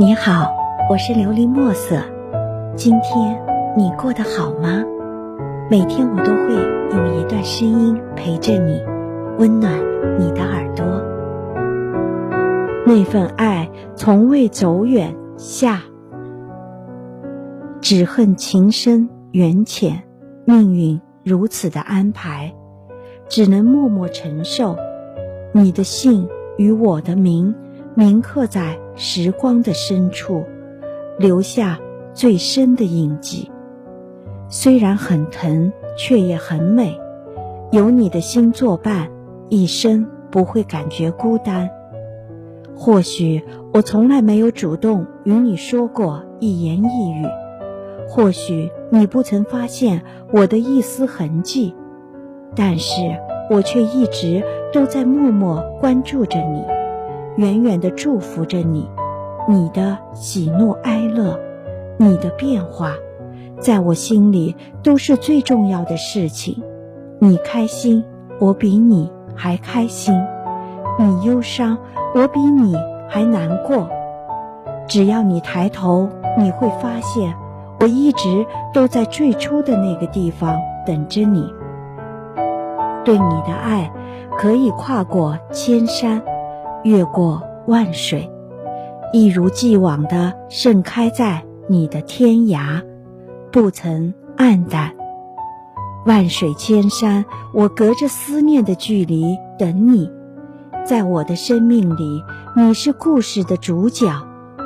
你好，我是琉璃墨色。今天你过得好吗？每天我都会用一段声音陪着你，温暖你的耳朵。那份爱从未走远，下。只恨情深缘浅，命运如此的安排，只能默默承受。你的姓与我的名。铭刻在时光的深处，留下最深的印记。虽然很疼，却也很美。有你的心作伴，一生不会感觉孤单。或许我从来没有主动与你说过一言一语，或许你不曾发现我的一丝痕迹，但是我却一直都在默默关注着你。远远的祝福着你，你的喜怒哀乐，你的变化，在我心里都是最重要的事情。你开心，我比你还开心；你忧伤，我比你还难过。只要你抬头，你会发现，我一直都在最初的那个地方等着你。对你的爱，可以跨过千山。越过万水，一如既往地盛开在你的天涯，不曾黯淡。万水千山，我隔着思念的距离等你。在我的生命里，你是故事的主角，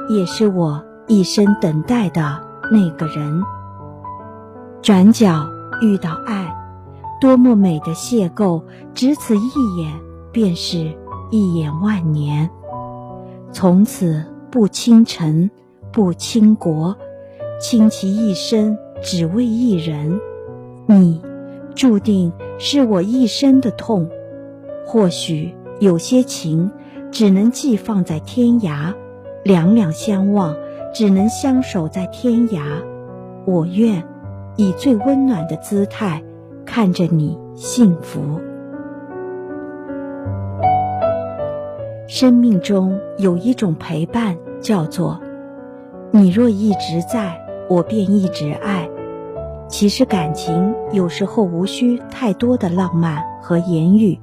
也是我一生等待的那个人。转角遇到爱，多么美的邂逅！只此一眼，便是。一眼万年，从此不倾城，不倾国，倾其一生只为一人。你，注定是我一生的痛。或许有些情，只能寄放在天涯，两两相望，只能相守在天涯。我愿以最温暖的姿态，看着你幸福。生命中有一种陪伴，叫做“你若一直在，我便一直爱”。其实感情有时候无需太多的浪漫和言语，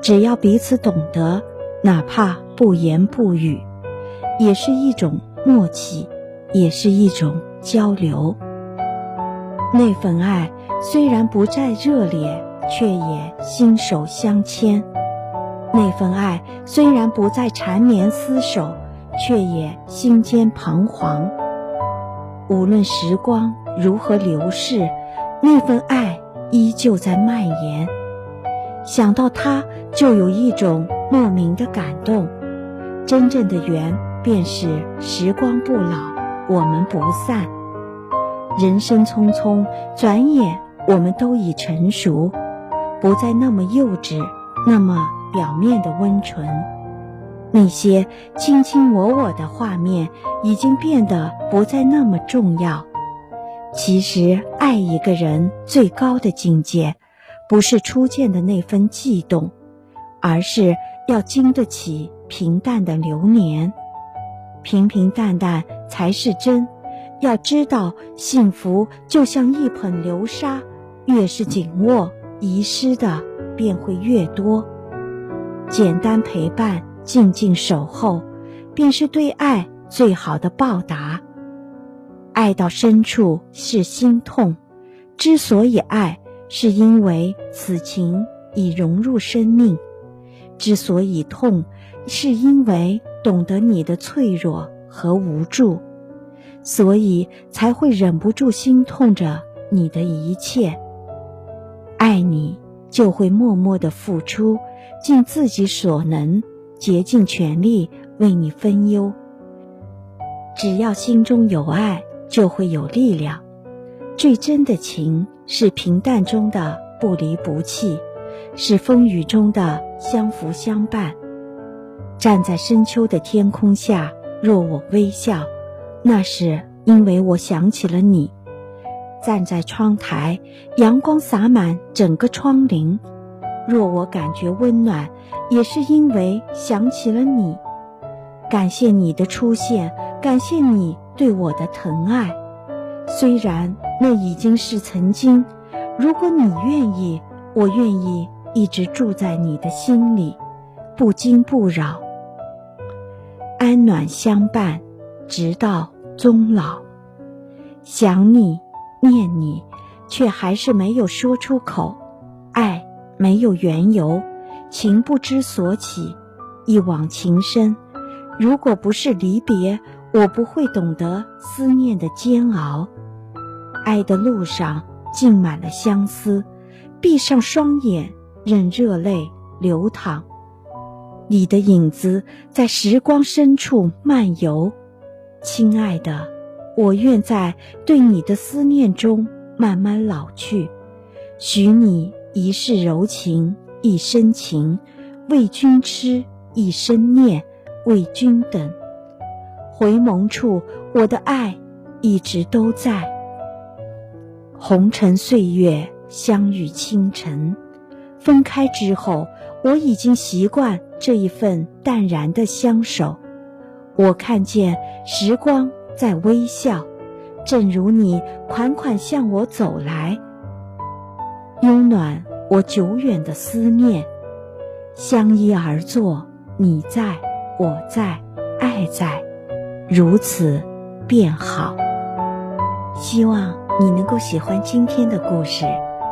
只要彼此懂得，哪怕不言不语，也是一种默契，也是一种交流。那份爱虽然不再热烈，却也心手相牵。那份爱虽然不再缠绵厮守，却也心间彷徨。无论时光如何流逝，那份爱依旧在蔓延。想到他，就有一种莫名的感动。真正的缘，便是时光不老，我们不散。人生匆匆，转眼我们都已成熟，不再那么幼稚，那么。表面的温存，那些卿卿我我的画面已经变得不再那么重要。其实，爱一个人最高的境界，不是初见的那份悸动，而是要经得起平淡的流年。平平淡淡才是真。要知道，幸福就像一捧流沙，越是紧握，遗失的便会越多。简单陪伴，静静守候，便是对爱最好的报答。爱到深处是心痛，之所以爱，是因为此情已融入生命；之所以痛，是因为懂得你的脆弱和无助，所以才会忍不住心痛着你的一切。爱你。就会默默的付出，尽自己所能，竭尽全力为你分忧。只要心中有爱，就会有力量。最真的情是平淡中的不离不弃，是风雨中的相扶相伴。站在深秋的天空下，若我微笑，那是因为我想起了你。站在窗台，阳光洒满整个窗棂。若我感觉温暖，也是因为想起了你。感谢你的出现，感谢你对我的疼爱，虽然那已经是曾经。如果你愿意，我愿意一直住在你的心里，不惊不扰，安暖相伴，直到终老。想你，念你，却还是没有说出口。没有缘由，情不知所起，一往情深。如果不是离别，我不会懂得思念的煎熬。爱的路上浸满了相思，闭上双眼，任热泪流淌。你的影子在时光深处漫游，亲爱的，我愿在对你的思念中慢慢老去，许你一世柔情，一生情，为君痴，一生念。为君等，回眸处，我的爱一直都在。红尘岁月，相遇清晨，分开之后，我已经习惯这一份淡然的相守。我看见时光在微笑，正如你款款向我走来，拥暖我久远的思念。相依而坐，你在。我在，爱在，如此便好。希望你能够喜欢今天的故事，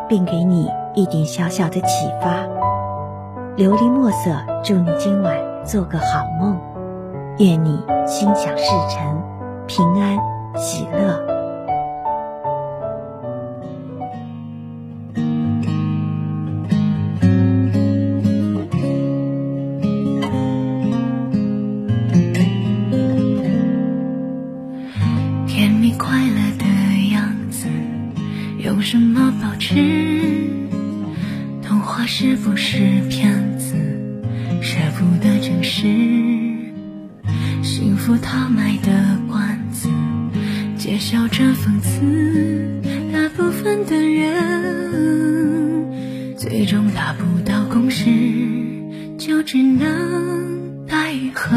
并给你一点小小的启发。琉璃墨色，祝你今晚做个好梦，愿你心想事成，平安喜乐。用什么保持？童话是不是骗子？舍不得真实，幸福他卖的关子，揭晓着讽刺。大部分的人，最终达不到共识，就只能奈何。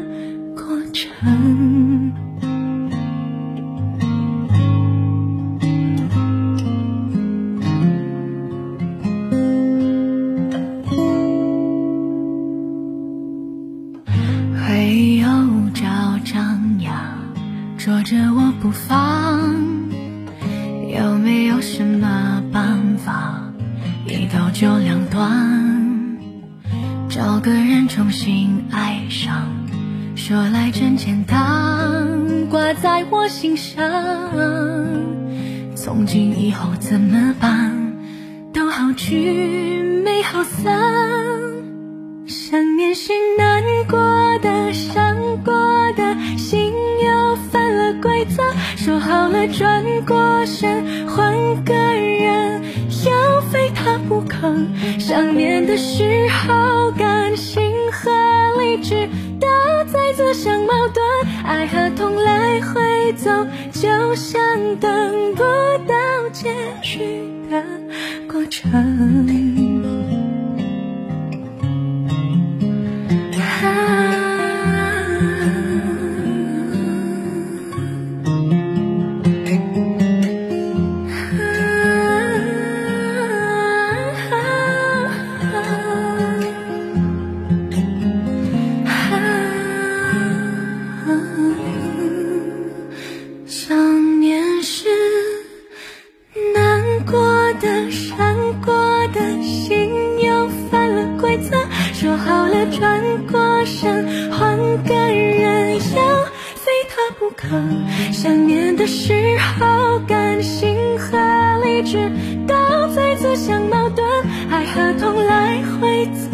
个人重新爱上，说来真简单，挂在我心上。从今以后怎么办？都好聚没好散，想念是难过的，伤过的心又犯了。规则说好了，转过身换个人，要非他不可。想念的时候，感性和理智都在自相矛盾，爱和痛来回走，就像等不到结局的过程。想念的时候，感性和理智都在自相矛盾，爱和痛来回走。